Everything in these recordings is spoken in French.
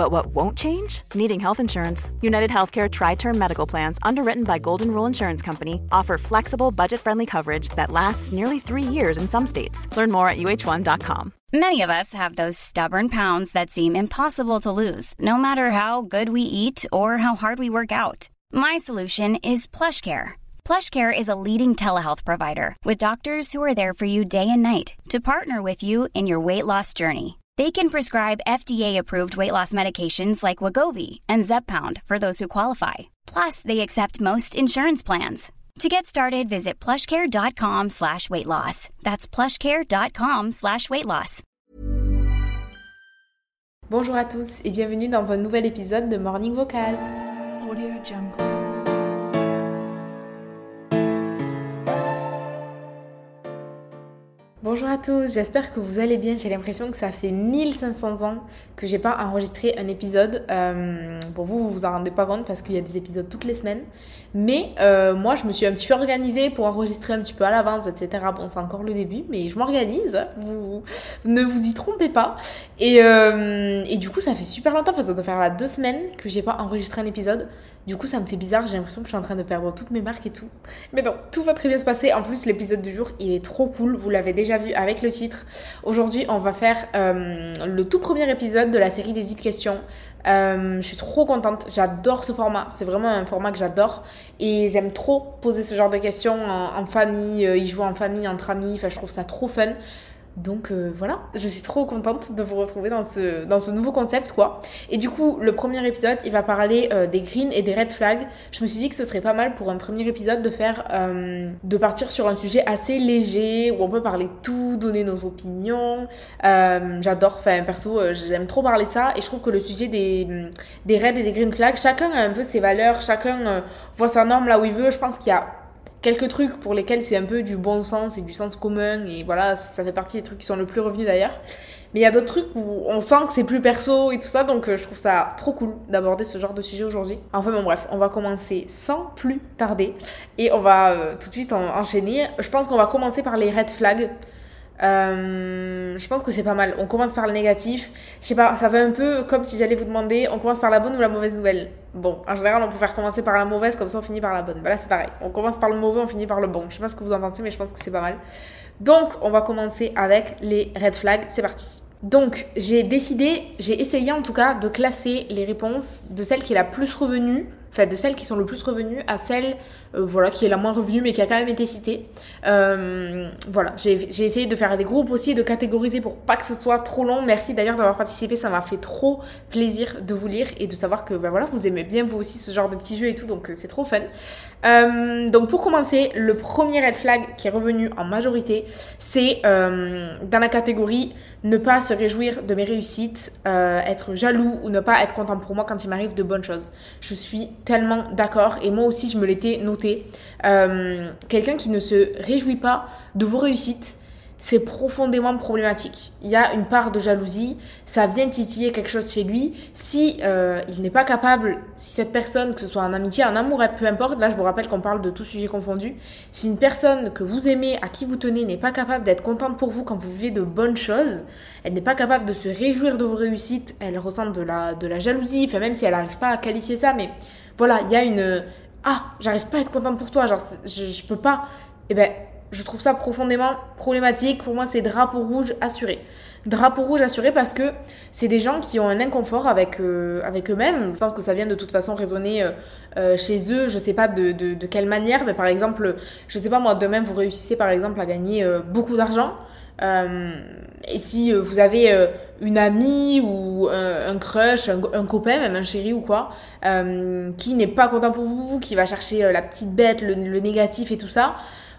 But what won't change? Needing health insurance. United Healthcare Tri Term Medical Plans, underwritten by Golden Rule Insurance Company, offer flexible, budget friendly coverage that lasts nearly three years in some states. Learn more at uh1.com. Many of us have those stubborn pounds that seem impossible to lose, no matter how good we eat or how hard we work out. My solution is PlushCare. PlushCare is a leading telehealth provider with doctors who are there for you day and night to partner with you in your weight loss journey. They can prescribe FDA-approved weight loss medications like Wagovi and Zepbound for those who qualify. Plus, they accept most insurance plans. To get started, visit plushcare.com slash weight loss. That's plushcare.com slash weight loss. Bonjour à tous et bienvenue dans un nouvel épisode de Morning Vocal. Audio Jungle. Bonjour à tous, j'espère que vous allez bien. J'ai l'impression que ça fait 1500 ans que j'ai pas enregistré un épisode. Euh, bon, vous, vous vous en rendez pas compte parce qu'il y a des épisodes toutes les semaines. Mais euh, moi, je me suis un petit peu organisée pour enregistrer un petit peu à l'avance, etc. Bon, c'est encore le début, mais je m'organise. Vous ne vous y trompez pas. Et, euh, et du coup, ça fait super longtemps, parce ça doit faire là deux semaines que j'ai pas enregistré un épisode. Du coup, ça me fait bizarre, j'ai l'impression que je suis en train de perdre toutes mes marques et tout. Mais non, tout va très bien se passer. En plus, l'épisode du jour, il est trop cool. Vous l'avez déjà vu avec le titre. Aujourd'hui, on va faire euh, le tout premier épisode de la série des Zip Questions. Euh, je suis trop contente, j'adore ce format, c'est vraiment un format que j'adore et j'aime trop poser ce genre de questions en, famille, euh, y jouer en famille, entre amis, enfin je trouve ça trop fun. Donc euh, voilà, je suis trop contente de vous retrouver dans ce, dans ce nouveau concept quoi. Et du coup, le premier épisode, il va parler euh, des greens et des red flags. Je me suis dit que ce serait pas mal pour un premier épisode de faire, euh, de partir sur un sujet assez léger où on peut parler tout, donner nos opinions. J'adore, enfin perso, j'aime trop parler de ça et je trouve que le sujet des, des red et des green flags, chacun a un peu ses valeurs, chacun voit sa norme là où il veut. Je pense qu'il y a quelques trucs pour lesquels c'est un peu du bon sens et du sens commun et voilà ça fait partie des trucs qui sont le plus revenus d'ailleurs. Mais il y a d'autres trucs où on sent que c'est plus perso et tout ça donc euh, je trouve ça trop cool d'aborder ce genre de sujet aujourd'hui. Enfin bon bref on va commencer sans plus tarder et on va euh, tout de suite enchaîner. Je pense qu'on va commencer par les red flags euh, je pense que c'est pas mal. On commence par le négatif. Je sais pas, ça fait un peu comme si j'allais vous demander on commence par la bonne ou la mauvaise nouvelle? Bon, en général, on peut faire commencer par la mauvaise, comme ça on finit par la bonne. Bah là, c'est pareil. On commence par le mauvais, on finit par le bon. Je sais pas ce que vous en pensez, mais je pense que c'est pas mal. Donc, on va commencer avec les red flags. C'est parti. Donc, j'ai décidé, j'ai essayé en tout cas de classer les réponses de celle qui est la plus revenue enfin de celles qui sont le plus revenues à celle euh, voilà qui est la moins revenue mais qui a quand même été citée. Euh, voilà j'ai essayé de faire des groupes aussi de catégoriser pour pas que ce soit trop long. Merci d'ailleurs d'avoir participé ça m'a fait trop plaisir de vous lire et de savoir que ben voilà vous aimez bien vous aussi ce genre de petits jeux et tout donc euh, c'est trop fun donc pour commencer le premier red flag qui est revenu en majorité c'est dans la catégorie ne pas se réjouir de mes réussites, euh, être jaloux ou ne pas être content pour moi quand il m'arrive de bonnes choses. Je suis tellement d'accord et moi aussi je me l'étais noté. Euh, quelqu'un qui ne se réjouit pas de vos réussites, c'est profondément problématique. Il y a une part de jalousie, ça vient titiller quelque chose chez lui. Si euh, il n'est pas capable, si cette personne, que ce soit en amitié, en amour, peu importe, là je vous rappelle qu'on parle de tout sujet confondu, si une personne que vous aimez, à qui vous tenez, n'est pas capable d'être contente pour vous quand vous vivez de bonnes choses, elle n'est pas capable de se réjouir de vos réussites, elle ressent de la, de la jalousie, enfin même si elle n'arrive pas à qualifier ça, mais voilà, il y a une... Ah, j'arrive pas à être contente pour toi, genre je, je peux pas. Eh ben, je trouve ça profondément problématique. Pour moi, c'est drapeau rouge assuré. Drapeau rouge assuré parce que c'est des gens qui ont un inconfort avec, euh, avec eux-mêmes. Je pense que ça vient de toute façon résonner euh, euh, chez eux. Je sais pas de, de, quelle manière, mais par exemple, je sais pas moi, demain vous réussissez par exemple à gagner beaucoup d'argent. et si vous avez une amie ou un, crush, un, copain, même un chéri ou quoi, qui n'est pas content pour vous, qui va chercher la petite bête, le négatif et tout ça,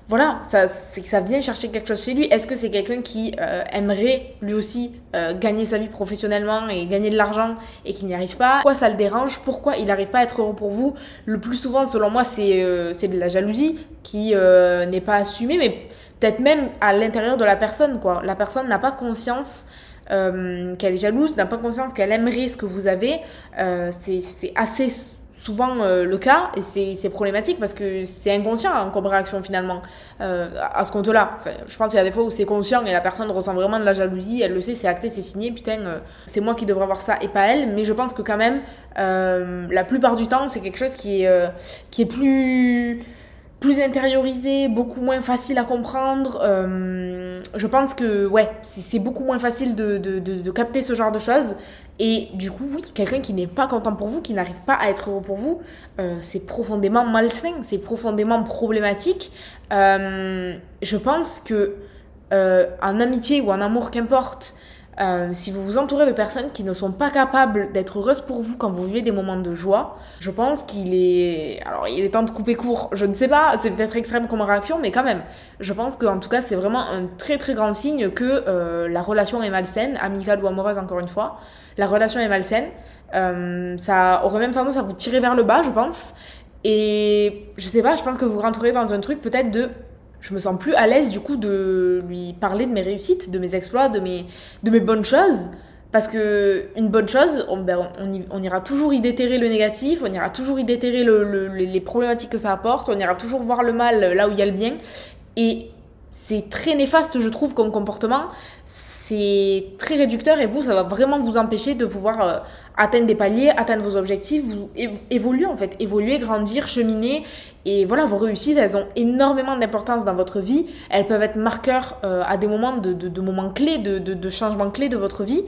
voilà, ça, c'est que ça vient chercher quelque chose chez lui. Est-ce que c'est quelqu'un qui euh, aimerait lui aussi euh, gagner sa vie professionnellement et gagner de l'argent et qui n'y arrive pas? Pourquoi ça le dérange? Pourquoi il n'arrive pas à être heureux pour vous? Le plus souvent, selon moi, c'est, euh, c'est de la jalousie qui n'est pas assumée, mais peut-être même à l'intérieur de la personne, quoi. La personne n'a pas conscience qu'elle est jalouse, n'a pas conscience qu'elle aimerait ce que vous avez. C'est assez souvent euh, le cas et c'est problématique parce que c'est inconscient hein, comme réaction finalement euh, à ce compte-là. Enfin, je pense qu'il y a des fois où c'est conscient et la personne ressent vraiment de la jalousie, elle le sait, c'est acté, c'est signé, putain, euh, c'est moi qui devrais avoir ça et pas elle. Mais je pense que quand même, la plupart du temps, c'est quelque chose qui est, qui est plus plus intériorisé, beaucoup moins facile à comprendre. Euh, je pense que ouais, c'est beaucoup moins facile de, de, de, capter ce genre de choses. Et du coup, oui, quelqu'un qui n'est pas content pour vous, qui n'arrive pas à être heureux pour vous, euh, c'est profondément malsain, c'est profondément problématique. Euh, je pense que en amitié ou en amour, qu'importe, euh, si vous vous entourez de personnes qui ne sont pas capables d'être heureuses pour vous quand vous vivez des moments de joie, je pense qu'il est... Alors, il est temps de couper court, je ne sais pas, c'est peut-être extrême comme réaction, mais quand même, je pense qu'en tout cas, c'est vraiment un très très grand signe que euh, la relation est malsaine, amicale ou amoureuse encore une fois. La relation est malsaine, euh, ça aurait même tendance à vous tirer vers le bas, je pense. Et je sais pas, je pense que vous rentrerez dans un truc peut-être de je me sens plus à l'aise du coup de lui parler de mes réussites, de mes exploits, de mes, de mes bonnes choses. Parce que une bonne chose, on, ben, on, ira toujours y déterrer le négatif, on ira toujours y déterrer le, les problématiques que ça apporte, on ira toujours voir le mal là où il y a le bien. Et c'est très néfaste, je trouve, comme comportement. C'est très réducteur et vous, ça va vraiment vous empêcher de pouvoir euh, atteindre des paliers, atteindre vos objectifs, vous évoluer en fait, évoluer, grandir, cheminer. Et voilà, vos réussites, elles ont énormément d'importance dans votre vie. Elles peuvent être marqueurs euh, à des moments de, de, moments clés, de, de, changements clés de votre vie.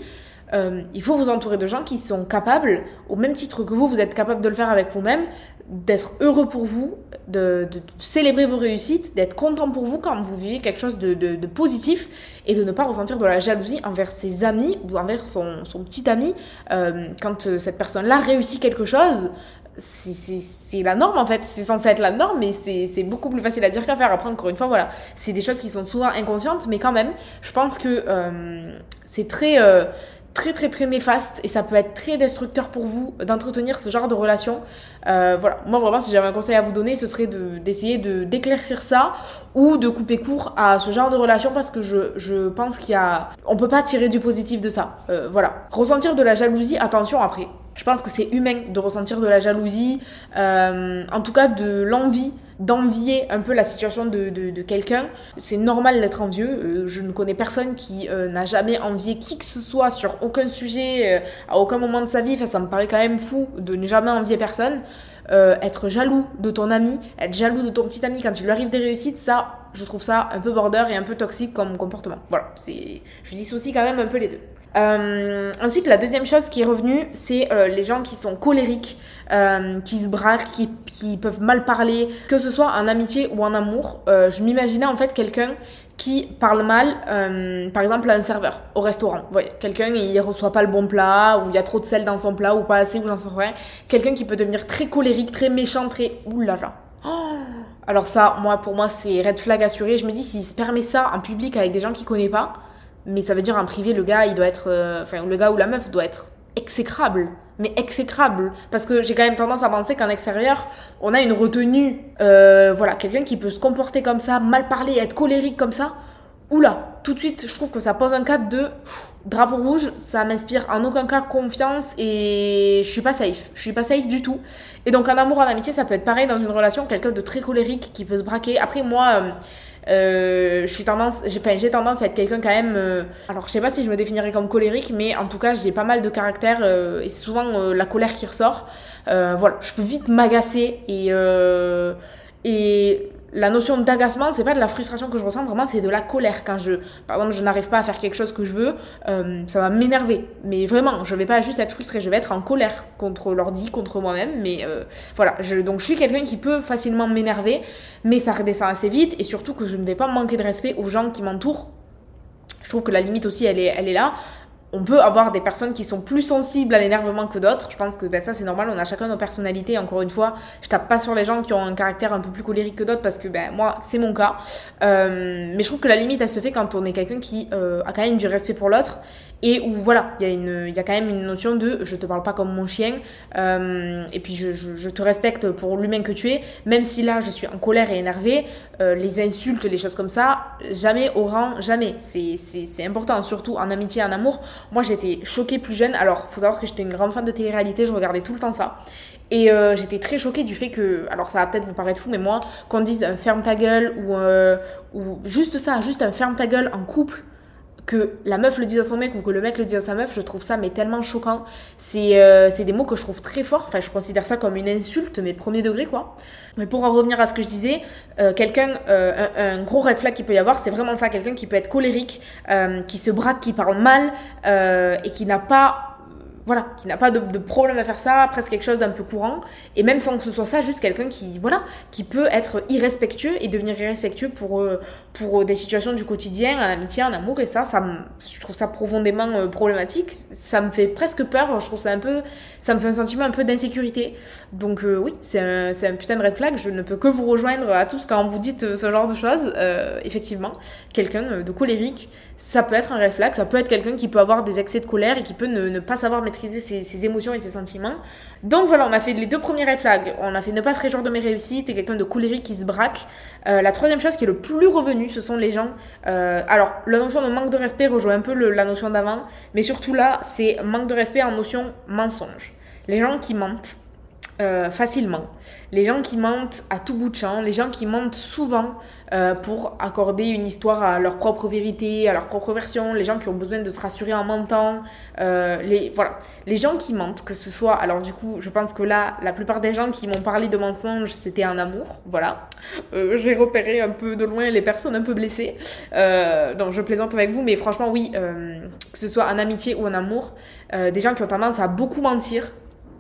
Euh, il faut vous entourer de gens qui sont capables, au même titre que vous, vous êtes capable de le faire avec vous-même, d'être heureux pour vous, de, célébrer vos réussites, d'être content pour vous quand vous vivez quelque chose de, positif et de ne pas ressentir de la jalousie envers ses amis ou envers son, petit ami. Euh, quand euh, cette personne-là réussit quelque chose, c'est la norme en fait, c'est censé être la norme, mais c'est beaucoup plus facile à dire qu'à faire. Après, encore une fois, voilà, c'est des choses qui sont souvent inconscientes, mais quand même, je pense que euh, c'est très très très très néfaste et ça peut être très destructeur pour vous d'entretenir ce genre de relation. Euh, voilà, moi vraiment si j'avais un conseil à vous donner, ce serait d'essayer de, d'éclaircir ça ou de couper court à ce genre de relation parce que je, je pense qu'il y a... On peut pas tirer du positif de ça. Euh, voilà. Ressentir de la jalousie, attention après. Je pense que c'est humain de ressentir de la jalousie, euh, en tout cas de l'envie d'envier un peu la situation de, quelqu'un. C'est normal d'être envieux. Euh, je ne connais personne qui euh, n'a jamais envié qui que ce soit sur aucun sujet, euh, à aucun moment de sa vie. Enfin, ça me paraît quand même fou de ne jamais envier personne. être jaloux de ton ami, être jaloux de ton petit ami quand il lui arrive des réussites, ça, je trouve ça un peu border et un peu toxique comme comportement. Voilà, c'est, je dissocie quand même un peu les deux. Euh, ensuite, la deuxième chose qui est revenue, c'est euh, les gens qui sont colériques, euh, qui se braquent, qui, qui, peuvent mal parler, que ce soit en amitié ou en amour. Euh, je m'imaginais en fait quelqu'un qui parle mal, euh, par exemple à un serveur au restaurant. Voyez, quelqu'un il reçoit pas le bon plat, ou il y a trop de sel dans son plat, ou pas assez, ou j'en sais rien. Quelqu'un qui peut devenir très colérique, très méchant, très oulala. Oh alors ça, moi, pour moi, c'est red flag assuré. Je me dis, s'il se permet ça en public avec des gens qu'il connaît pas, mais ça veut dire en privé, le gars, il doit être. Euh, enfin, le gars ou la meuf doit être exécrable. Mais exécrable. Parce que j'ai quand même tendance à penser qu'en extérieur, on a une retenue. Euh, voilà, quelqu'un qui peut se comporter comme ça, mal parler, être colérique comme ça. Oula, tout de suite, je trouve que ça pose un cadre de drapeau rouge. Ça m'inspire en aucun cas confiance et je suis pas safe. Je suis pas safe du tout. Et donc, en amour, en amitié, ça peut être pareil dans une relation. Quelqu'un de très colérique qui peut se braquer. Après, moi. Euh, euh, je suis tendance, j'ai, enfin, tendance à être quelqu'un quand même. Euh, alors, je sais pas si je me définirais comme colérique, mais en tout cas, j'ai pas mal de caractère euh, et c'est souvent euh, la colère qui ressort. voilà, je peux vite m'agacer et et la notion d'agacement, c'est pas de la frustration que je ressens, vraiment, c'est de la colère. Quand je, par exemple, je n'arrive pas à faire quelque chose que je veux, euh, ça va m'énerver. Mais vraiment, je vais pas juste être frustrée, je vais être en colère contre l'ordi, contre moi-même. Mais euh, voilà, je, donc je suis quelqu'un qui peut facilement m'énerver, mais ça redescend assez vite et surtout que je ne vais pas manquer de respect aux gens qui m'entourent. Je trouve que la limite aussi, est, elle est là on peut avoir des personnes qui sont plus sensibles à l'énervement que d'autres. Je pense que ben, ça, c'est normal. On a chacun nos personnalités. Encore une fois, je tape pas sur les gens qui ont un caractère un peu plus colérique que d'autres parce que ben, moi, c'est mon cas. Euh, mais je trouve que la limite, elle se fait quand on est quelqu'un qui euh, a quand même du respect pour l'autre et où voilà, il y, a une, y a quand même une notion de je te parle pas comme mon chien, euh, et puis je, je, je, te respecte pour l'humain que tu es, même si là je suis en colère et énervée, euh, les insultes, les choses comme ça, jamais au rang, jamais. C'est important, surtout en amitié, en amour. Moi j'étais choquée plus jeune, alors faut savoir que j'étais une grande fan de télé-réalité, je regardais tout le temps ça. Et euh, j'étais très choquée du fait que, alors ça va peut-être vous paraître fou, mais moi, qu'on dise un ferme ta gueule ou, euh, ou juste ça, juste un ferme ta gueule en couple, que la meuf le dise à son mec ou que le mec le dise à sa meuf, je trouve ça mais tellement choquant. C'est euh, des mots que je trouve très forts. Enfin, je considère ça comme une insulte, mais premier degré quoi. Mais pour en revenir à ce que je disais, euh, quelqu'un, euh, un, gros red flag qu'il peut y avoir, c'est vraiment ça. Quelqu'un qui peut être colérique, euh, qui se braque, qui parle mal euh, et qui n'a pas voilà, qui n'a pas de, problème à faire ça, presque quelque chose d'un peu courant, et même sans que ce soit ça, juste quelqu'un qui, voilà, qui peut être irrespectueux et devenir irrespectueux pour, euh, pour des situations du quotidien, en amitié, en amour, et ça, ça je trouve ça profondément euh, problématique, ça me fait presque peur, je trouve ça un peu, ça me fait un sentiment un peu d'insécurité, donc euh, oui, c'est un, un putain de red flag, je ne peux que vous rejoindre à tous quand vous dites ce genre de choses, euh, effectivement, quelqu'un de colérique, ça peut être un red flag, ça peut être quelqu'un qui peut avoir des excès de colère et qui peut ne, ne pas savoir ses, émotions et ses sentiments. Donc voilà, on a fait les deux premiers red flags. On a fait ne pas se réjouir de mes réussites et quelqu'un de colérique qui se braque. Euh, la troisième chose qui est le plus revenu, ce sont les gens. Euh, alors, la notion de manque de respect rejoint un peu le, la notion d'avant, mais surtout là, c'est manque de respect en notion mensonge. Les gens qui mentent euh, facilement. Les gens qui mentent à tout bout de champ, les gens qui mentent souvent euh, pour accorder une histoire à leur propre vérité, à leur propre version, les gens qui ont besoin de se rassurer en mentant, euh, les, voilà. les gens qui mentent, que ce soit, alors du coup, je pense que là, la plupart des gens qui m'ont parlé de mensonges, c'était un amour, voilà. J'ai repéré un peu de loin les personnes un peu blessées, donc je plaisante avec vous, mais franchement, oui, que ce soit en amitié ou en amour, des gens qui ont tendance à beaucoup mentir,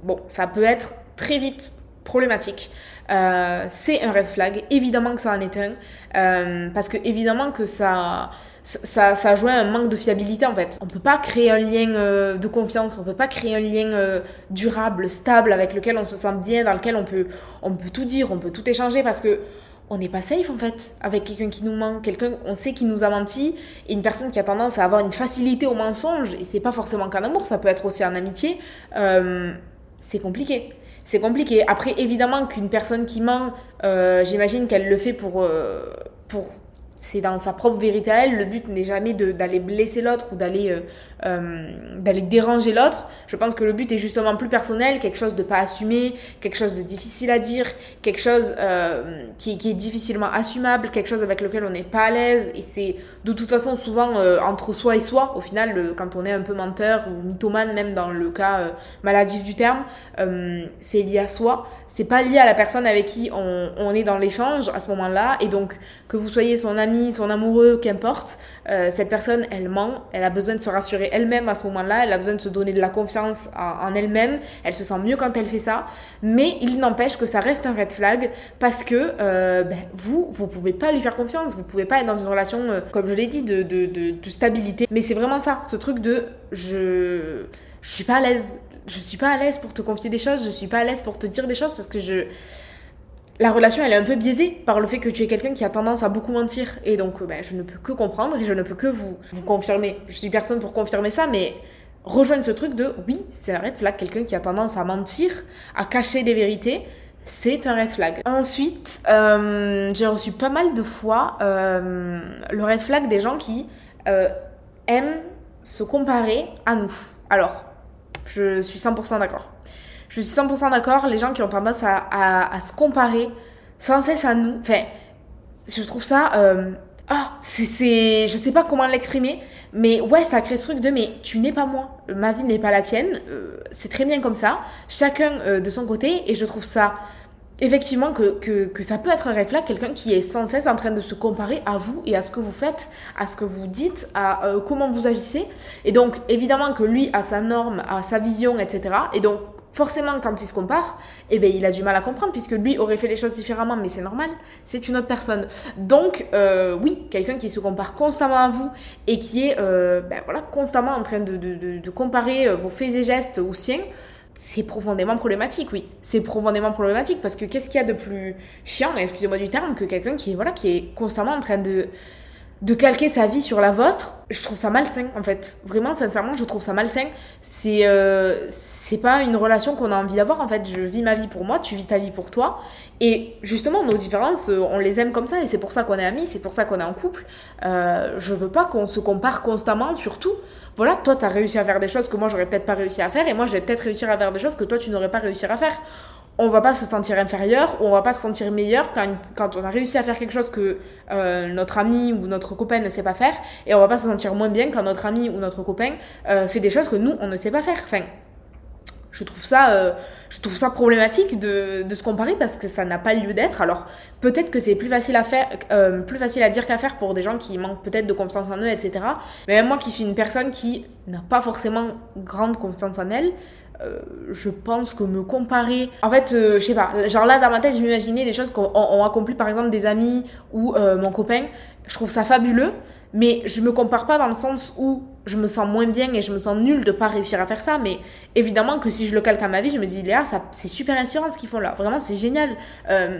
bon, ça peut être très vite problématique. Euh, c'est un red flag, évidemment que ça en est un, euh, parce que évidemment que ça, ça, ça joue un manque de fiabilité en fait. On peut pas créer un lien euh, de confiance, on peut pas créer un lien durable, stable, avec lequel on se sent bien, dans lequel on peut, on peut tout dire, on peut tout échanger, parce que on n'est pas safe en fait avec quelqu'un qui nous ment, quelqu'un on sait qui nous a menti et une personne qui a tendance à avoir une facilité au mensonge et c'est pas forcément qu'en amour, ça peut être aussi en amitié. C'est compliqué. C'est compliqué. Après, évidemment qu'une personne qui ment, euh, j'imagine qu'elle le fait pour, euh, pour c'est dans sa propre vérité à elle. Le but n'est jamais d'aller blesser l'autre ou d'aller euh, euh, d'aller déranger l'autre. Je pense que le but est justement plus personnel, quelque chose de pas assumé, quelque chose de difficile à dire, quelque chose euh, qui, qui, est difficilement assumable, quelque chose avec lequel on n'est pas à l'aise. Et c'est de toute façon souvent euh, entre soi et soi. Au final, le, quand on est un peu menteur ou mythomane, même dans le cas euh, maladif du terme, euh, c'est lié à soi. C'est pas lié à la personne avec qui on, on est dans l'échange à ce moment-là. Et donc que vous soyez son ami, son amoureux, qu'importe, cette personne, elle ment, elle a besoin de se rassurer elle-même à ce moment-là, elle a besoin de se donner de la confiance en, elle-même, elle se sent mieux quand elle fait ça, mais il n'empêche que ça reste un red flag parce que euh, ben, vous, vous pouvez pas lui faire confiance, vous pouvez pas être dans une relation, euh, comme je l'ai dit, de, de, de, de stabilité, mais c'est vraiment ça, ce truc de je, je suis pas à l'aise, je suis pas à l'aise pour te confier des choses, je suis pas à l'aise pour te dire des choses parce que je la relation elle est un peu biaisée par le fait que tu es quelqu'un qui a tendance à beaucoup mentir et donc ben, je ne peux que comprendre et je ne peux que vous vous confirmer je suis personne pour confirmer ça mais rejoindre ce truc de oui c'est un red flag quelqu'un qui a tendance à mentir à cacher des vérités c'est un red flag. Ensuite, euh, j'ai reçu pas mal de fois euh, le red flag des gens qui euh, aiment se comparer à nous. Alors, je suis 100% d'accord. Je suis 100% d'accord, les gens qui ont tendance à, se comparer sans cesse à nous, enfin, je trouve ça... Euh, ah, c'est, je sais pas comment l'exprimer, mais ouais, ça crée ce truc de mais tu n'es pas moi, ma vie n'est pas la tienne, euh, c'est très bien comme ça, chacun euh, de son côté, et je trouve ça effectivement que, que, que ça peut être un red flag, quelqu'un qui est sans cesse en train de se comparer à vous et à ce que vous faites, à ce que vous dites, à euh, comment vous agissez, et donc évidemment que lui a sa norme, a sa vision, etc. Et donc forcément, quand il se compare, eh ben, il a du mal à comprendre puisque lui aurait fait les choses différemment, mais c'est normal, c'est une autre personne. Donc, euh, oui, quelqu'un qui se compare constamment à vous et qui est euh, ben, voilà, constamment en train de, de, de, de comparer euh, vos faits et gestes aux siens, c'est profondément problématique, oui. C'est profondément problématique parce que qu'est-ce qu'il y a de plus chiant, excusez-moi du terme, que quelqu'un qui voilà, qui est constamment en train de de calquer sa vie sur la vôtre, je trouve ça malsain en fait. Vraiment, sincèrement, je trouve ça malsain. C'est euh, c'est pas une relation qu'on a envie d'avoir en fait. Je vis ma vie pour moi, tu vis ta vie pour toi. Et justement, nos différences, euh, on les aime comme ça et c'est pour ça qu'on est amis, c'est pour ça qu'on est en couple. Euh, je veux pas qu'on se compare constamment, surtout. Voilà, toi, t'as réussi à faire des choses que moi, j'aurais peut-être pas réussi à faire et moi, je vais peut-être réussir à faire des choses que toi, tu n'aurais pas réussi à faire on va pas se sentir inférieur ou on va pas se sentir meilleur quand, quand on a réussi à faire quelque chose que euh, notre ami ou notre copain ne sait pas faire et on va pas se sentir moins bien quand notre ami ou notre copain euh, fait des choses que nous on ne sait pas faire. Enfin, je trouve ça, euh, je trouve ça problématique de, de, se comparer parce que ça n'a pas lieu d'être. Alors peut-être que c'est plus facile à faire, plus facile à dire qu'à faire pour des gens qui manquent peut-être de confiance en eux, etc. Mais même moi qui suis une personne qui n'a pas forcément grande confiance en elle, euh, je pense que me comparer. En fait, euh, je sais pas, genre là dans ma tête, je m'imaginais des choses qu'ont accompli par exemple des amis ou euh, mon copain. Je trouve ça fabuleux, mais je me compare pas dans le sens où je me sens moins bien et je me sens nulle de pas réussir à faire ça. Mais évidemment que si je le calque à ma vie, je me dis, Léa, ça, c'est super inspirant ce qu'ils font là. Vraiment, c'est génial. Euh,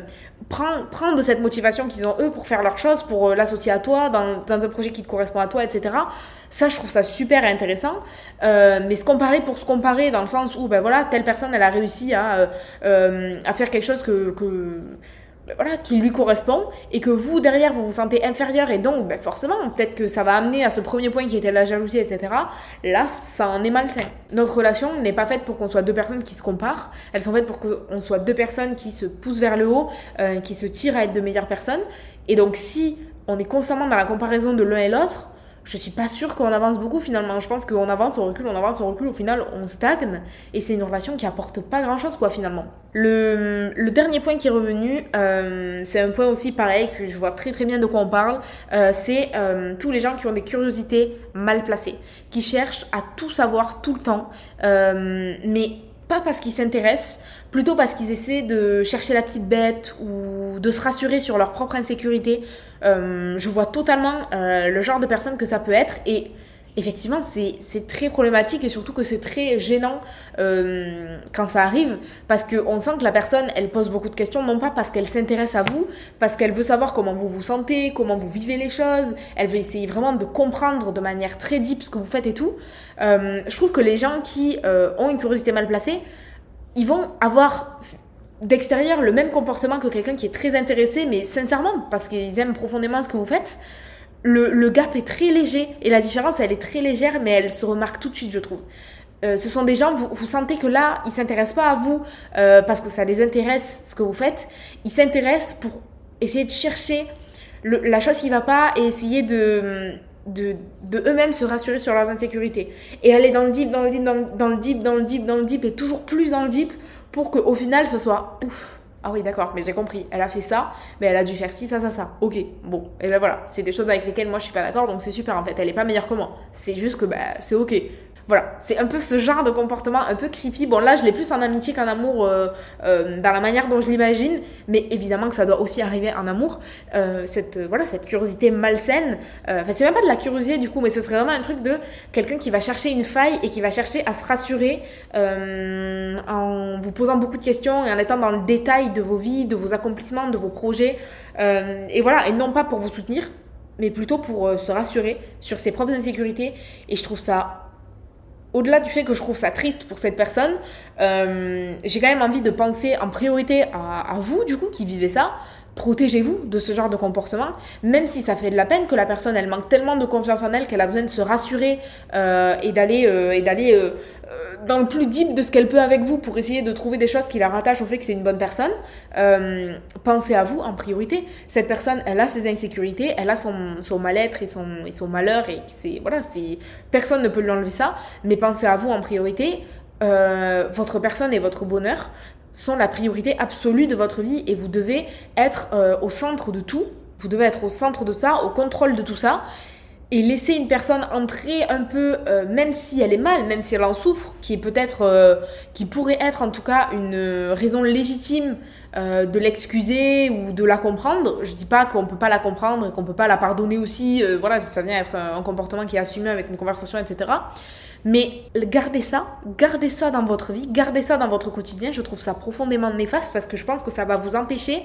prends, de cette motivation qu'ils ont eux pour faire leurs choses, pour euh, l'associer à toi, dans, un projet qui te correspond à toi, etc. Ça, je trouve ça super intéressant. Euh, mais se comparer pour se comparer, dans le sens où, ben voilà, telle personne, elle a réussi à, faire quelque chose que voilà, qui lui correspond et que vous derrière vous vous sentez inférieur et donc ben forcément peut-être que ça va amener à ce premier point qui était la jalousie etc là ça en est malsain. Notre relation n'est pas faite pour qu'on soit deux personnes qui se comparent. Elles sont faites pour qu'on soit deux personnes qui se poussent vers le haut euh, qui se tirent à être de meilleures personnes. Et donc si on est constamment dans la comparaison de l'un et l'autre je suis pas sûre qu'on avance beaucoup finalement. Je pense qu'on avance, on recule, on avance, on recule. Au final, on stagne et c'est une relation qui apporte pas grand chose quoi finalement. Le, dernier point qui est revenu, euh, c'est un point aussi pareil que je vois très très bien de quoi on parle. Euh, c'est euh, tous les gens qui ont des curiosités mal placées, qui cherchent à tout savoir tout le temps, mais pas parce qu'ils s'intéressent, plutôt parce qu'ils essaient de chercher la petite bête ou de se rassurer sur leur propre insécurité. Euh, je vois totalement euh, le genre de personne que ça peut être et effectivement c'est très problématique et surtout que c'est très gênant euh, quand ça arrive parce qu'on sent que la personne elle pose beaucoup de questions non pas parce qu'elle s'intéresse à vous parce qu'elle veut savoir comment vous vous sentez comment vous vivez les choses elle veut essayer vraiment de comprendre de manière très deep ce que vous faites et tout. Euh, je trouve que les gens qui euh, ont une curiosité mal placée ils vont avoir d'extérieur le même comportement que quelqu'un qui est très intéressé, mais sincèrement, parce qu'ils aiment profondément ce que vous faites, le, le, gap est très léger et la différence, elle est très légère, mais elle se remarque tout de suite, je trouve. Euh, ce sont des gens, vous, vous sentez que là, ils s'intéressent pas à vous euh, parce que ça les intéresse ce que vous faites. Ils s'intéressent pour essayer de chercher le, la chose qui va pas et essayer de de, de eux-mêmes se rassurer sur leurs insécurités. Et aller dans le deep, dans le deep, dans, le deep, dans le deep, dans le deep, et toujours plus dans le deep pour qu'au final, ce soit ouf. Ah oui, d'accord, mais j'ai compris. Elle a fait ça, mais elle a dû faire ci, ça, ça, ça. Ok, bon. Et ben voilà, c'est des choses avec lesquelles moi je suis pas d'accord, donc c'est super en fait. Elle est pas meilleure que moi. C'est juste que bah, c'est ok. Voilà, c'est un peu ce genre de comportement un peu creepy. Bon, là, je l'ai plus en amitié qu'en amour euh, euh, dans la manière dont je l'imagine, mais évidemment que ça doit aussi arriver en amour. Euh, cette, voilà, cette curiosité malsaine. Enfin, c'est même pas de la curiosité du coup, mais ce serait vraiment un truc de quelqu'un qui va chercher une faille et qui va chercher à se rassurer en vous posant beaucoup de questions et en étant dans le détail de vos vies, de vos accomplissements, de vos projets. et voilà, et non pas pour vous soutenir, mais plutôt pour se rassurer sur ses propres insécurités. Et je trouve ça au-delà du fait que je trouve ça triste pour cette personne, euh, j'ai quand même envie de penser en priorité à, à, vous, du coup, qui vivez ça. Protégez-vous de ce genre de comportement, même si ça fait de la peine que la personne, elle manque tellement de confiance en elle qu'elle a besoin de se rassurer euh, et d'aller euh, et d'aller euh, dans le plus deep de ce qu'elle peut avec vous pour essayer de trouver des choses qui la rattachent au fait que c'est une bonne personne. Pensez à vous en priorité. Cette personne, elle a ses insécurités, elle a son, mal-être et son, malheur et c'est voilà, c'est personne ne peut lui enlever ça. Mais pensez à vous en priorité. Votre personne et votre bonheur sont la priorité absolue de votre vie et vous devez être euh, au centre de tout. Vous devez être au centre de ça, au contrôle de tout ça et laisser une personne entrer un peu, euh, même si elle est mal, même si elle en souffre, qui est peut-être, euh, qui pourrait être en tout cas une raison légitime euh, de l'excuser ou de la comprendre. Je dis pas qu'on peut pas la comprendre et qu'on peut pas la pardonner aussi. Euh, voilà, ça vient être un comportement qui est assumé avec une conversation, etc. Mais gardez ça, gardez ça dans votre vie, gardez ça dans votre quotidien. Je trouve ça profondément néfaste parce que je pense que ça va vous empêcher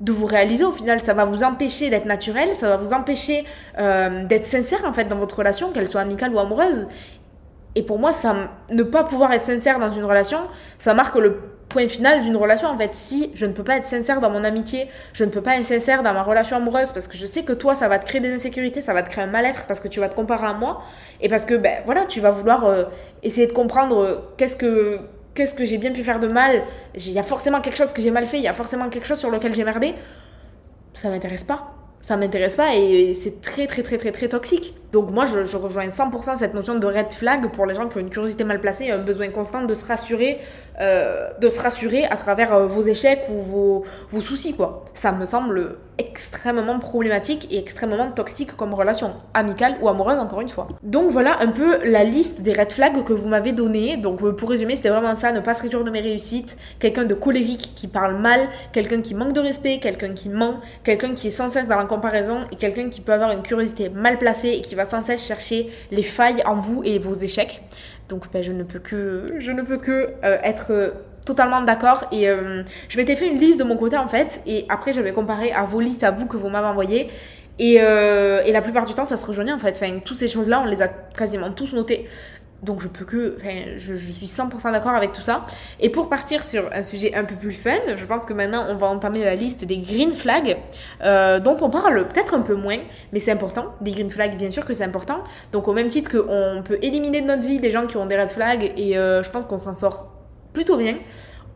de vous réaliser au final. Ça va vous empêcher d'être naturel, ça va vous empêcher euh, d'être sincère en fait dans votre relation, qu'elle soit amicale ou amoureuse. Et pour moi, ça, ne pas pouvoir être sincère dans une relation, ça marque le point final d'une relation en fait. Si je ne peux pas être sincère dans mon amitié, je ne peux pas être sincère dans ma relation amoureuse parce que je sais que toi ça va te créer des insécurités, ça va te créer un mal-être parce que tu vas te comparer à moi et parce que ben voilà, tu vas vouloir euh, essayer de comprendre euh, qu'est-ce que qu'est-ce que j'ai bien pu faire de mal, il y a forcément quelque chose que j'ai mal fait, il y a forcément quelque chose sur lequel j'ai merdé. Ça m'intéresse pas. Ça m'intéresse pas et c'est très très très très très toxique. Donc moi, je, rejoins 100% cette notion de red flag pour les gens qui ont une curiosité mal placée, un besoin constant de se rassurer, euh, de se rassurer à travers euh, vos échecs ou vos, vos soucis, quoi. Ça me semble extrêmement problématique et extrêmement toxique comme relation, amicale ou amoureuse, encore une fois. Donc voilà un peu la liste des red flags que vous m'avez donné. Donc euh, pour résumer, c'était vraiment ça, ne pas se réduire de mes réussites, quelqu'un de colérique qui parle mal, quelqu'un qui manque de respect, quelqu'un qui ment, quelqu'un qui est sans cesse dans la comparaison et quelqu'un qui peut avoir une curiosité mal placée et qui va sans cesse chercher les failles en vous et vos échecs. Donc ben, je ne peux que, je ne peux que euh, être euh, totalement d'accord. Et euh, je m'étais fait une liste de mon côté en fait. Et après, j'avais comparé à vos listes à vous que vous m'avez envoyées. Et, et, la plupart du temps, ça se rejoignait en fait. Enfin, toutes ces choses-là, on les a quasiment tous notées. Donc je peux que, enfin, je, suis 100% d'accord avec tout ça. Et pour partir sur un sujet un peu plus fun, je pense que maintenant on va entamer la liste des green flags, euh, dont on parle peut-être un peu moins, mais c'est important. Des green flags, bien sûr que c'est important. Donc au même titre qu'on peut éliminer de notre vie des gens qui ont des red flags, et euh, je pense qu'on s'en sort plutôt bien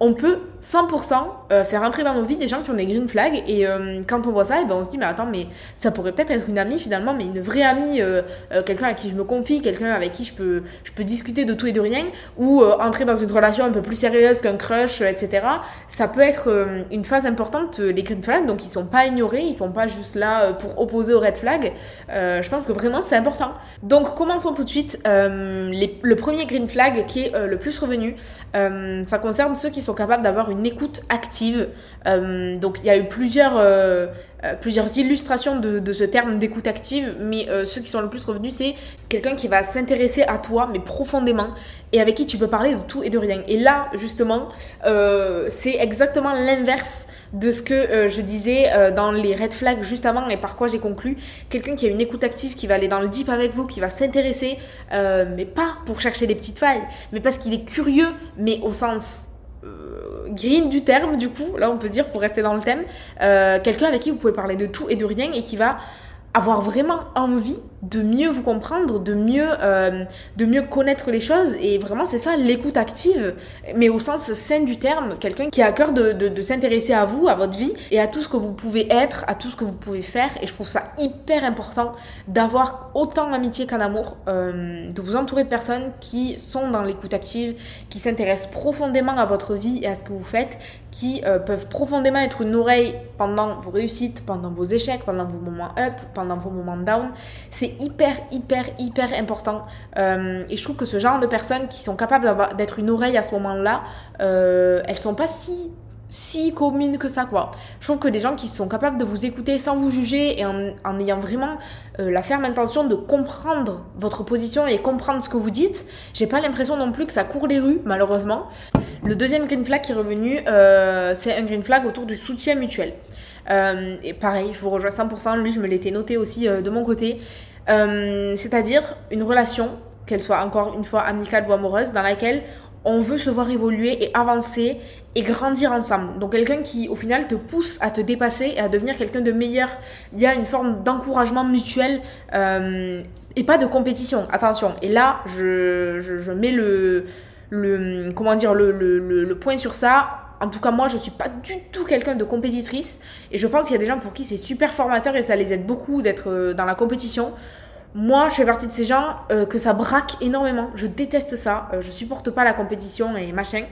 on peut 100% euh, faire entrer dans nos vies des gens qui ont des green flags et euh, quand on voit ça, et eh ben on se dit mais attends mais ça pourrait peut-être être une amie finalement mais une vraie amie, euh, quelqu'un à qui je me confie, quelqu'un avec qui je peux, je peux discuter de tout et de rien ou entrer dans une relation un peu plus sérieuse qu'un crush, etc. Ça peut être une phase importante les green flags donc ils sont pas ignorés, ils sont pas juste là pour opposer aux red flags. je pense que vraiment c'est important. Donc commençons tout de suite. le premier green flag qui est le plus revenu, ça concerne ceux qui sont capables d'avoir une écoute active. Euh, donc il y a eu plusieurs, euh, euh, plusieurs illustrations de, ce terme d'écoute active, mais ceux qui sont le plus revenus, c'est quelqu'un qui va s'intéresser à toi, mais profondément, et avec qui tu peux parler de tout et de rien. Et là, justement, c'est exactement l'inverse de ce que je disais dans les red flags juste avant et par quoi j'ai conclu. Quelqu'un qui a une écoute active, qui va aller dans le deep avec vous, qui va s'intéresser, mais pas pour chercher des petites failles, mais parce qu'il est curieux, mais au sens green du terme, du coup, là on peut dire pour rester dans le thème, euh, quelqu'un avec qui vous pouvez parler de tout et de rien et qui va avoir vraiment envie de mieux vous comprendre, de mieux, euh, de mieux connaître les choses. Et vraiment, c'est ça, l'écoute active, mais au sens sain du terme, quelqu'un qui a à cœur de, s'intéresser à vous, à votre vie, et à tout ce que vous pouvez être, à tout ce que vous pouvez faire. Et je trouve ça hyper important d'avoir autant d'amitié qu'en amour, euh, de vous entourer de personnes qui sont dans l'écoute active, qui s'intéressent profondément à votre vie et à ce que vous faites, qui euh, peuvent profondément être une oreille pendant vos réussites, pendant vos échecs, pendant vos moments up, pendant vos moments down. C'est hyper, hyper, hyper important. Euh, et je trouve que ce genre de personnes qui sont capables d'être une oreille à ce moment-là, euh, elles sont pas si si communes que ça quoi. Je trouve que des gens qui sont capables de vous écouter sans vous juger et en, ayant vraiment euh, la ferme intention de comprendre votre position et comprendre ce que vous dites, j'ai pas l'impression non plus que ça court les rues malheureusement. Le deuxième green flag qui est revenu, euh, c'est un green flag autour du soutien mutuel. et pareil, je vous rejoins 100%, lui je me l'étais noté aussi de mon côté. Euh, c'est-à-dire une relation, qu'elle soit encore une fois amicale ou amoureuse, dans laquelle on veut se voir évoluer et avancer et grandir ensemble. Donc quelqu'un qui au final te pousse à te dépasser et à devenir quelqu'un de meilleur. Il y a une forme d'encouragement mutuel euh, et pas de compétition. Attention. Et là, je, je, mets le, le comment dire le, le, le point sur ça en tout cas, moi, je suis pas du tout quelqu'un de compétitrice. Et je pense qu'il y a des gens pour qui c'est super formateur et ça les aide beaucoup d'être euh, dans la compétition. Moi, je fais partie de ces gens euh, que ça braque énormément. Je déteste ça. Euh, je supporte pas la compétition et machin.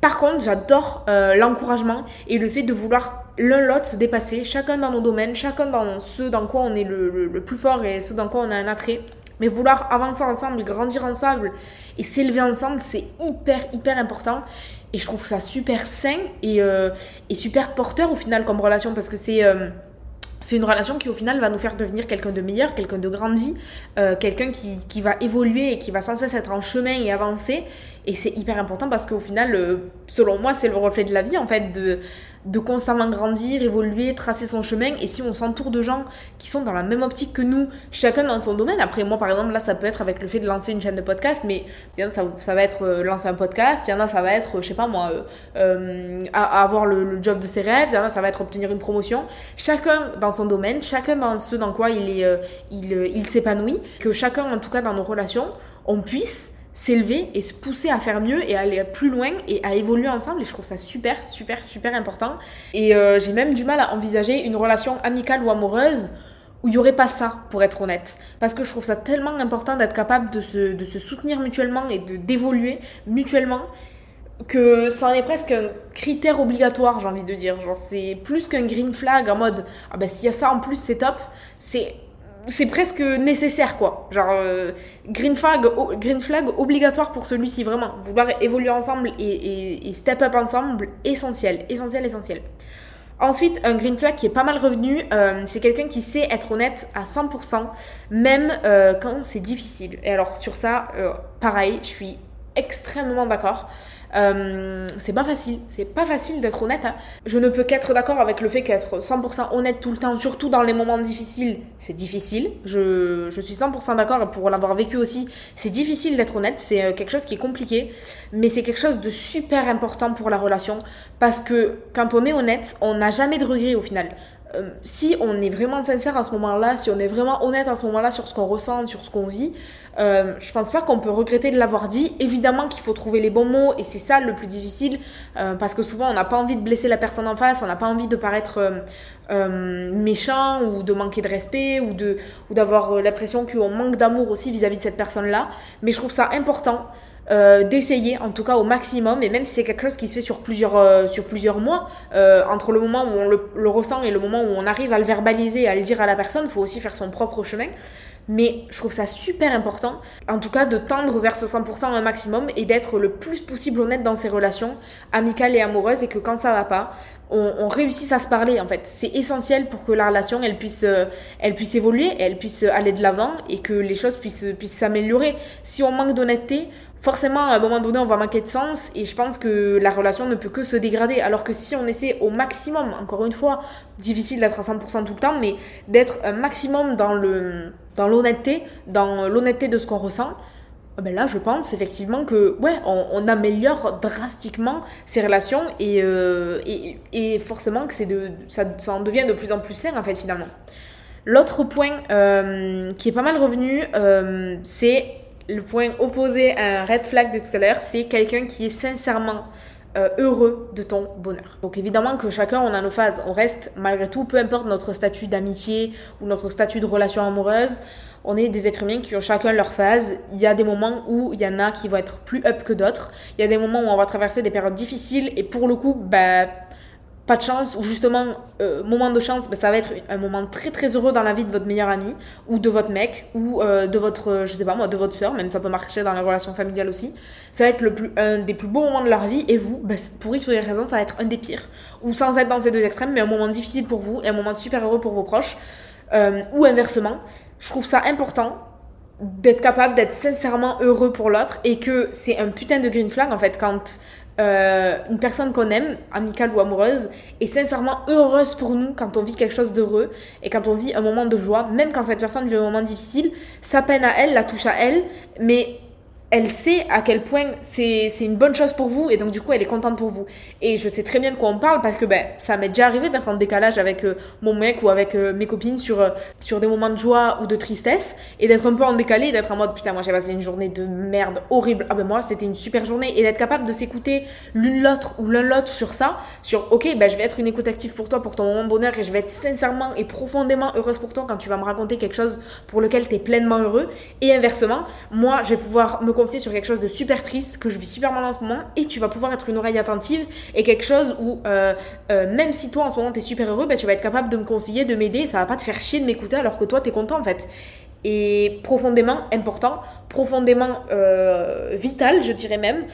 Par contre, j'adore l'encouragement et le fait de vouloir l'un l'autre se dépasser, chacun dans nos domaines, chacun dans ce dans quoi on est le, le plus fort et ce dans quoi on a un attrait. Mais vouloir avancer ensemble, grandir ensemble et s'élever ensemble, c'est hyper, hyper important. Et je trouve ça super sain et, euh, et super porteur au final comme relation parce que c'est euh, c'est une relation qui au final va nous faire devenir quelqu'un de meilleur, quelqu'un de grandi, euh, quelqu'un qui, qui, va évoluer et qui va sans cesse être en chemin et avancer. Et c'est hyper important parce qu'au final, euh, selon moi, c'est le reflet de la vie, en fait, de, de constamment grandir, évoluer, tracer son chemin. Et si on s'entoure de gens qui sont dans la même optique que nous, chacun dans son domaine, après moi, par exemple, là, ça peut être avec le fait de lancer une chaîne de podcast, mais ça, va être euh, lancer un podcast, il y en a, ça va être, je sais pas moi, euh, avoir le, job de ses rêves, il y en a, ça va être obtenir une promotion. Chacun dans son domaine, chacun dans ce dans quoi il est, il, il s'épanouit, que chacun, en tout cas dans nos relations, on puisse s'élever et se pousser à faire mieux et à aller plus loin et à évoluer ensemble. Et je trouve ça super super super important. Et euh, j'ai même du mal à envisager une relation amicale ou amoureuse où il n'y aurait pas ça pour être honnête. Parce que je trouve ça tellement important d'être capable de se, de se soutenir mutuellement et de d'évoluer mutuellement que ça en est presque un critère obligatoire j'ai envie de dire. Genre c'est plus qu'un green flag en mode ah ben s'il y a ça en plus c'est top. C'est c'est presque nécessaire quoi. Genre euh, green flag green flag obligatoire pour celui-ci vraiment. Vouloir évoluer ensemble et, step up ensemble essentiel, essentiel, essentiel. Ensuite, un green flag qui est pas mal revenu, euh, c'est quelqu'un qui sait être honnête à 100%, même euh, quand c'est difficile. Et alors sur ça, pareil, je suis extrêmement d'accord. Euh, c'est pas facile, c'est pas facile d'être honnête. Hein. Je ne peux qu'être d'accord avec le fait qu'être 100% honnête tout le temps, surtout dans les moments difficiles, c'est difficile. Je, je suis 100% d'accord pour l'avoir vécu aussi, c'est difficile d'être honnête, c'est euh, quelque chose qui est compliqué, mais c'est quelque chose de super important pour la relation parce que quand on est honnête, on n'a jamais de regrets au final. Euh, si on est vraiment sincère à ce moment-là, si on est vraiment honnête à ce moment-là sur ce qu'on ressent, sur ce qu'on vit, euh, je pense pas qu'on peut regretter de l'avoir dit. Évidemment qu'il faut trouver les bons mots et c'est ça le plus difficile euh, parce que souvent on n'a pas envie de blesser la personne en face, on n'a pas envie de paraître méchant ou de manquer de respect ou de ou d'avoir l'impression qu'on manque d'amour aussi vis-à-vis -vis de cette personne-là. Mais je trouve ça important euh, d'essayer en tout cas au maximum. Et même si c'est quelque chose qui se fait sur plusieurs, euh, sur plusieurs mois euh, entre le moment où on le, le, ressent et le moment où on arrive à le verbaliser et à le dire à la personne faut aussi faire son propre chemin. Mais je trouve ça super important en tout cas de tendre vers ce 100% un maximum et d'être le plus possible honnête dans ses relations amicales et amoureuses et que quand ça va pas on, on réussisse à se parler en fait. C'est essentiel pour que la relation elle puisse elle puisse évoluer elle puisse aller de l'avant et que les choses puissent puissent s'améliorer. Si on manque d'honnêteté forcément, à un moment donné, on va manquer de sens et je pense que la relation ne peut que se dégrader. Alors que si on essaie au maximum, encore une fois, difficile d'être à 100% tout le temps, mais d'être un maximum dans le dans l'honnêteté, dans l'honnêteté de ce qu'on ressent, ah ben là, je pense effectivement que ouais, on, améliore drastiquement ces relations et, euh, et, et, forcément que c'est de ça, ça en devient de plus en plus sain en fait finalement. L'autre point euh, qui est pas mal revenu, euh, c'est le point opposé à un red flag de tout à l'heure, c'est quelqu'un qui est sincèrement euh, heureux de ton bonheur. Donc évidemment que chacun on a nos phases, on reste malgré tout, peu importe notre statut d'amitié ou notre statut de relation amoureuse, on est des êtres humains qui ont chacun leur phase. Il y a des moments où il y en a qui vont être plus up que d'autres. Il y a des moments où on va traverser des périodes difficiles et pour le coup, bah pas de chance ou justement euh, moment de chance ben, ça va être un moment très très heureux dans la vie de votre meilleur ami ou de votre mec ou euh, de votre euh, je sais pas moi de votre soeur même ça peut marcher dans les relations familiales aussi. Ça va être le plus un des plus beaux moments de leur vie et vous ben, pour X ou raison ça va être un des pires. Ou sans être dans ces deux extrêmes mais un moment difficile pour vous et un moment super heureux pour vos proches. Ou inversement je trouve ça important d'être capable d'être sincèrement heureux pour l'autre et que c'est un putain de green flag en fait quand euh, une personne qu'on aime, amicale ou amoureuse, est sincèrement heureuse pour nous quand on vit quelque chose d'heureux et quand on vit un moment de joie, même quand cette personne vit un moment difficile, sa peine à elle la touche à elle, mais elle sait à quel point c'est une bonne chose pour vous et donc du coup elle est contente pour vous. Et je sais très bien de quoi on parle parce que ben, ça m'est déjà arrivé d'être en décalage avec euh, mon mec ou avec euh, mes copines sur, euh, sur des moments de joie ou de tristesse et d'être un peu en décalé et d'être en mode putain moi j'ai passé une journée de merde horrible. Ah ben moi c'était une super journée et d'être capable de s'écouter l'une l'autre ou l'un l'autre sur ça, sur ok ben je vais être une écoute active pour toi pour ton moment de bonheur et je vais être sincèrement et profondément heureuse pour toi quand tu vas me raconter quelque chose pour lequel tu es pleinement heureux et inversement moi je vais pouvoir me sur quelque chose de super triste, que je vis super mal en ce moment, et tu vas pouvoir être une oreille attentive et quelque chose où, euh, euh, même si toi en ce moment t'es super heureux, bah, tu vas être capable de me conseiller, de m'aider, ça va pas te faire chier de m'écouter alors que toi t'es content en fait. Et profondément important, profondément euh, vital, je dirais même,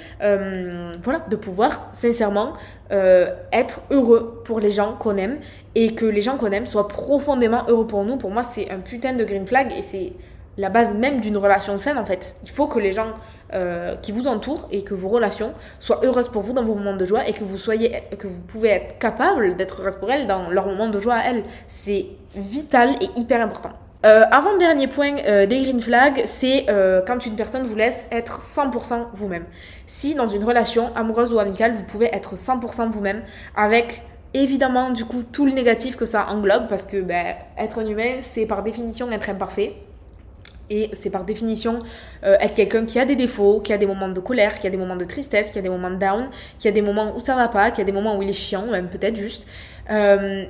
voilà, de pouvoir sincèrement être heureux pour les gens qu'on aime et que les gens qu'on aime soient profondément heureux pour nous. Pour moi, c'est un putain de green flag et c'est la base même d'une relation saine en fait. Il faut que les gens euh, qui vous entourent et que vos relations soient heureuses pour vous dans vos moments de joie et que vous soyez que vous pouvez être capable d'être heureuse pour elles dans leurs moments de joie à elles. C'est vital et hyper important. Euh, avant-dernier point euh, des green flags, c'est quand une personne vous laisse être 100% vous-même. Si dans une relation amoureuse ou amicale, vous pouvez être 100% vous-même avec évidemment du coup tout le négatif que ça englobe parce que ben, être un humain, c'est par définition être imparfait. Et c'est par définition euh, être quelqu'un qui a des défauts, qui a des moments de colère, qui a des moments de tristesse, qui a des moments de down, qui a des moments où ça va pas, qui a des moments où il est chiant, même peut-être juste. Euh,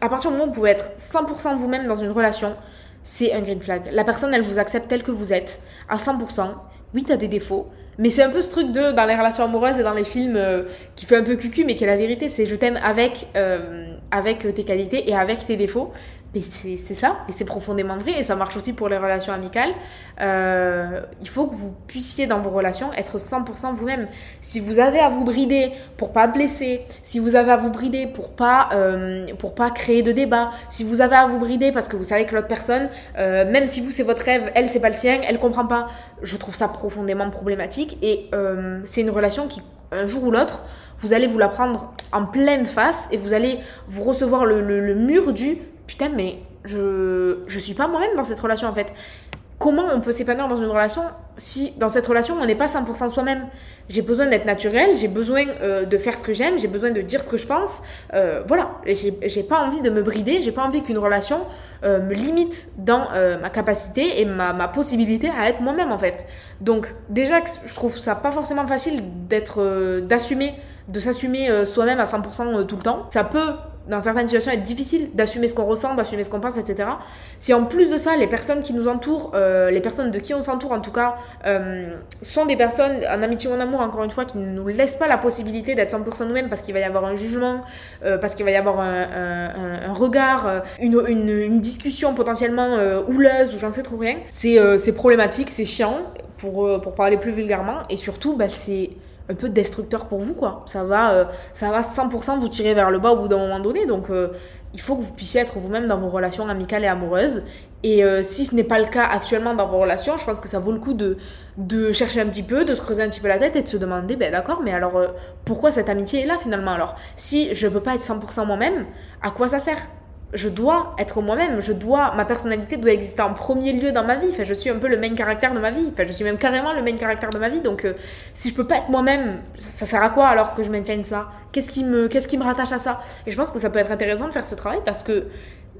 à partir du moment où vous pouvez être 100% vous-même dans une relation, c'est un green flag. La personne, elle vous accepte tel que vous êtes, à 100%. Oui, t'as des défauts, mais c'est un peu ce truc de, dans les relations amoureuses et dans les films, euh, qui fait un peu cucu, mais qui est la vérité, c'est je t'aime avec, avec tes qualités et avec tes défauts. Mais c'est ça, et c'est profondément vrai, et ça marche aussi pour les relations amicales. Euh, il faut que vous puissiez dans vos relations être 100% vous-même. Si vous avez à vous brider pour pas blesser, si vous avez à vous brider pour pas, euh, pour pas créer de débat, si vous avez à vous brider parce que vous savez que l'autre personne, euh, même si vous c'est votre rêve, elle c'est pas le sien, elle comprend pas, je trouve ça profondément problématique, et euh, c'est une relation qui, un jour ou l'autre, vous allez vous la prendre en pleine face et vous allez vous recevoir le, le, le mur du putain, mais je, je suis pas moi-même dans cette relation en fait. Comment on peut s'épanouir dans une relation si dans cette relation on n'est pas 100% soi-même? J'ai besoin d'être naturel, j'ai besoin euh, de faire ce que j'aime, j'ai besoin de dire ce que je pense. Euh, voilà, j'ai pas envie de me brider, j'ai pas envie qu'une relation euh, me limite dans ma capacité et ma, ma possibilité à être moi-même en fait. Donc déjà, je trouve ça pas forcément facile d'être, d'assumer, de s'assumer soi-même à 100% tout le temps. Ça peut dans certaines situations être difficile d'assumer ce qu'on ressent, d'assumer ce qu'on pense, etc. Si en plus de ça, les personnes qui nous entourent, euh, les personnes de qui on s'entoure en tout cas, euh, sont des personnes, en amitié ou en amour, encore une fois, qui ne nous laissent pas la possibilité d'être 100% nous-mêmes parce qu'il va y avoir un jugement, euh, parce qu'il va y avoir un, regard, une, une, discussion potentiellement houleuse ou j'en sais trop rien. C'est problématique, c'est chiant, pour, pour parler plus vulgairement, et surtout, bah, c'est un peu destructeur pour vous quoi. Ça va euh, ça va 100% vous tirer vers le bas au bout d'un moment donné. Donc euh, il faut que vous puissiez être vous-même dans vos relations amicales et amoureuses. Et euh, si ce n'est pas le cas actuellement dans vos relations, je pense que ça vaut le coup de de chercher un petit peu, de se creuser un petit peu la tête et de se demander ben d'accord, mais alors pourquoi cette amitié est là finalement? Alors Si je peux pas être 100% moi-même, à quoi ça sert? Je dois être moi-même, je dois, ma personnalité doit exister en premier lieu dans ma vie. Enfin, je suis un peu le main caractère de ma vie. Enfin, je suis même carrément le main caractère de ma vie. Donc, euh, si je peux pas être moi-même, ça, ça, sert à quoi alors que je maintienne ça? Qu'est-ce qui me, qu'est-ce qui me rattache à ça? Et je pense que ça peut être intéressant de faire ce travail parce que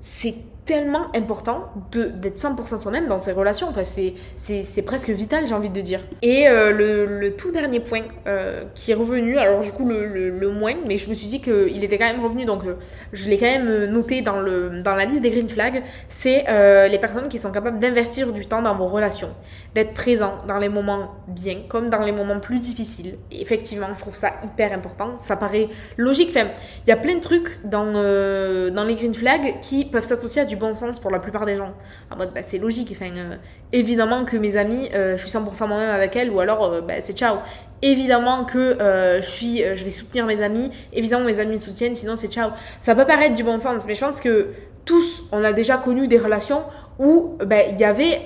c'est tellement important d'être 100% soi-même dans ses relations. Enfin, c'est, presque vital, j'ai envie de dire. Et euh, le, tout dernier point euh, qui est revenu, alors du coup le, le, moins, mais je me suis dit qu'il était quand même revenu, donc euh, je l'ai quand même noté dans, le, dans la liste des green flags, c'est les personnes qui sont capables d'investir du temps dans vos relations, d'être présent dans les moments bien, comme dans les moments plus difficiles. Effectivement, je trouve ça hyper important. Ça paraît logique. Il y a plein de trucs dans, dans les green flags qui peuvent s'associer à du bon sens pour la plupart des gens. En mode, bah, c'est logique. Euh, évidemment que mes amis, euh, je suis 100% moi-même avec elles, ou alors, euh, bah, c'est ciao. Évidemment que je suis, je vais soutenir mes amis. Évidemment, mes amis me soutiennent, sinon c'est ciao. Ça peut paraître du bon sens, mais je pense que tous, on a déjà connu des relations où bah, il y avait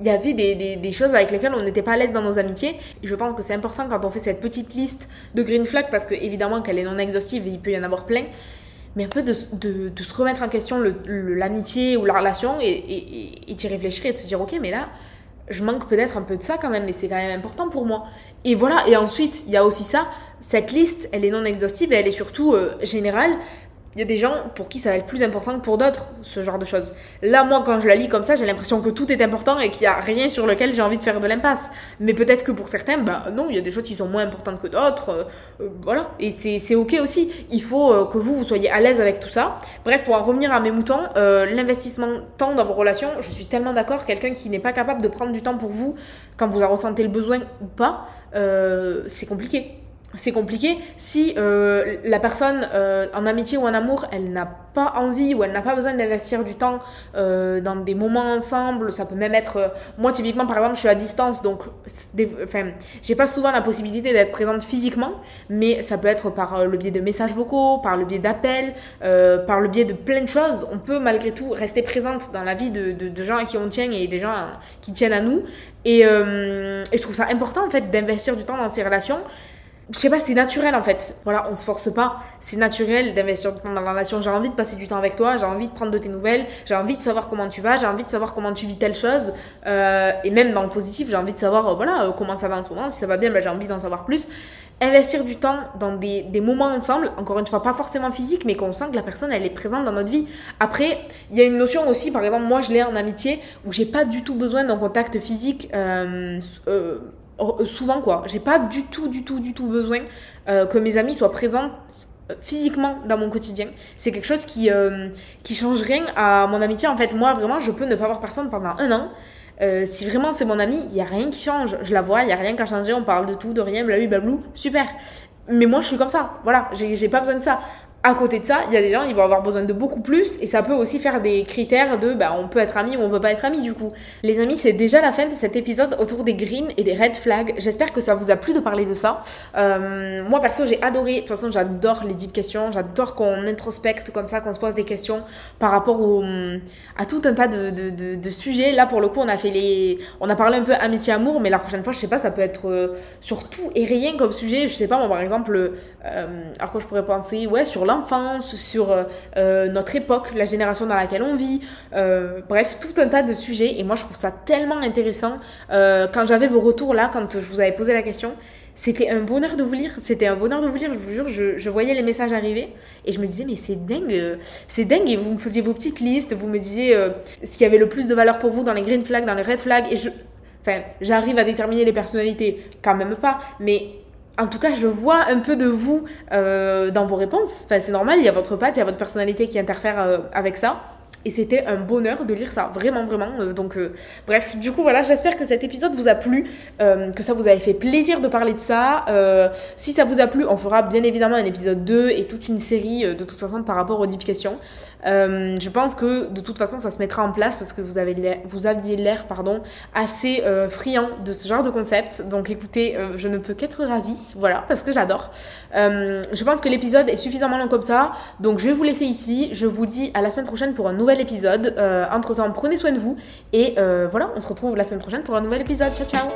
il y avait des, choses avec lesquelles on n'était pas à l'aise dans nos amitiés. Et je pense que c'est important quand on fait cette petite liste de green flags, parce que évidemment qu'elle est non exhaustive et il peut y en avoir plein, mais un peu de, de, de se remettre en question l'amitié ou la relation et, et, et d'y réfléchir et de se dire, ok, mais là, je manque peut-être un peu de ça quand même, mais c'est quand même important pour moi. Et voilà, et ensuite, il y a aussi ça, cette liste, elle est non exhaustive et elle est surtout euh, générale il y a des gens pour qui ça va être plus important que pour d'autres, ce genre de choses. Là, moi, quand je la lis comme ça, j'ai l'impression que tout est important et qu'il n'y a rien sur lequel j'ai envie de faire de l'impasse. Mais peut-être que pour certains, bah non, il y a des choses qui sont moins importantes que d'autres. Euh, euh, voilà. Et c'est ok aussi. Il faut euh, que vous, vous soyez à l'aise avec tout ça. Bref, pour en revenir à mes moutons, euh, l'investissement temps dans vos relations, je suis tellement d'accord. Quelqu'un qui n'est pas capable de prendre du temps pour vous quand vous en ressentez le besoin ou pas, c'est compliqué c'est compliqué. Si euh, la personne euh, en amitié ou en amour, elle n'a pas envie ou elle n'a pas besoin d'investir du temps euh, dans des moments ensemble, ça peut même être... moi, typiquement, par exemple, je suis à distance, donc enfin, j'ai pas souvent la possibilité d'être présente physiquement, mais ça peut être par le biais de messages vocaux, par le biais d'appels, par le biais de plein de choses. On peut malgré tout rester présente dans la vie de, de, de gens à qui on tient et des gens qui tiennent à nous. Et, et je trouve ça important, en fait, d'investir du temps dans ces relations je sais pas, c'est naturel en fait. Voilà, on se force pas. C'est naturel d'investir du temps dans la relation. J'ai envie de passer du temps avec toi, j'ai envie de prendre de tes nouvelles, j'ai envie de savoir comment tu vas, j'ai envie de savoir comment tu vis telle chose. Euh, et même dans le positif, j'ai envie de savoir euh, voilà, euh, comment ça va en ce moment. Si ça va bien, ben, j'ai envie d'en savoir plus. Investir du temps dans des, des, moments ensemble, encore une fois, pas forcément physique, mais qu'on sent que la personne, elle est présente dans notre vie. Après, il y a une notion aussi, par exemple, moi je l'ai en amitié, où j'ai pas du tout besoin d'un contact physique. Euh, euh, souvent quoi. J'ai pas du tout, du tout, du tout besoin euh, que mes amis soient présents euh, physiquement dans mon quotidien. C'est quelque chose qui, qui change rien à mon amitié. En fait, moi, vraiment, je peux ne pas voir personne pendant un an. si vraiment c'est mon ami, il y a rien qui change. Je la vois, il y a rien qui a changé, on parle de tout, de rien, blablabla, super. Mais moi, je suis comme ça. Voilà, j'ai pas besoin de ça à côté de ça, il y a des gens, ils vont avoir besoin de beaucoup plus et ça peut aussi faire des critères de bah, on peut être ami ou on peut pas être ami du coup. Les amis, c'est déjà la fin de cet épisode autour des greens et des red flags. J'espère que ça vous a plu de parler de ça. Euh, moi perso, j'ai adoré. De toute façon, j'adore les deep questions. J'adore qu'on introspecte comme ça, qu'on se pose des questions par rapport à tout un tas de, sujets. Là, pour le coup, on a fait les, on a parlé un peu amitié-amour, mais la prochaine fois, je sais pas, ça peut être euh, sur tout et rien comme sujet. Je sais pas, moi par exemple, euh, alors que je pourrais penser, ouais, sur l'enfance, sur euh, euh, notre époque, la génération dans laquelle on vit, euh, bref, tout un tas de sujets. Et moi, je trouve ça tellement intéressant. quand j'avais vos retours là, quand je vous avais posé la question, c'était un bonheur de vous lire. C'était un bonheur de vous lire. Je vous jure, je, voyais les messages arriver et je me disais, mais c'est dingue, c'est dingue. Et vous me faisiez vos petites listes, vous me disiez ce qui avait le plus de valeur pour vous dans les green flags, dans les red flags. Et je, enfin, j'arrive à déterminer les personnalités, quand même pas, mais en tout cas, je vois un peu de vous euh, dans vos réponses. Enfin, c'est normal, il y a votre patte, il y a votre personnalité qui interfère euh, avec ça. Et c'était un bonheur de lire ça, vraiment, vraiment. Euh, donc, euh, bref, du coup, voilà, j'espère que cet épisode vous a plu, euh, que ça vous avait fait plaisir de parler de ça. si ça vous a plu, on fera bien évidemment un épisode 2 et toute une série de toute façon par rapport aux questions. je pense que de toute façon, ça se mettra en place parce que vous, vous aviez l'air pardon, assez friand de ce genre de concept. Donc, écoutez, je ne peux qu'être ravie, voilà, parce que j'adore. je pense que l'épisode est suffisamment long comme ça. Donc, je vais vous laisser ici. Je vous dis à la semaine prochaine pour un nouvel épisode. Euh, entre temps, prenez soin de vous. Et euh, voilà, on se retrouve la semaine prochaine pour un nouvel épisode. Ciao, ciao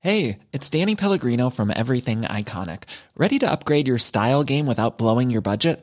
Hey, it's Danny Pellegrino from Everything Iconic. Ready to upgrade your style game without blowing your budget?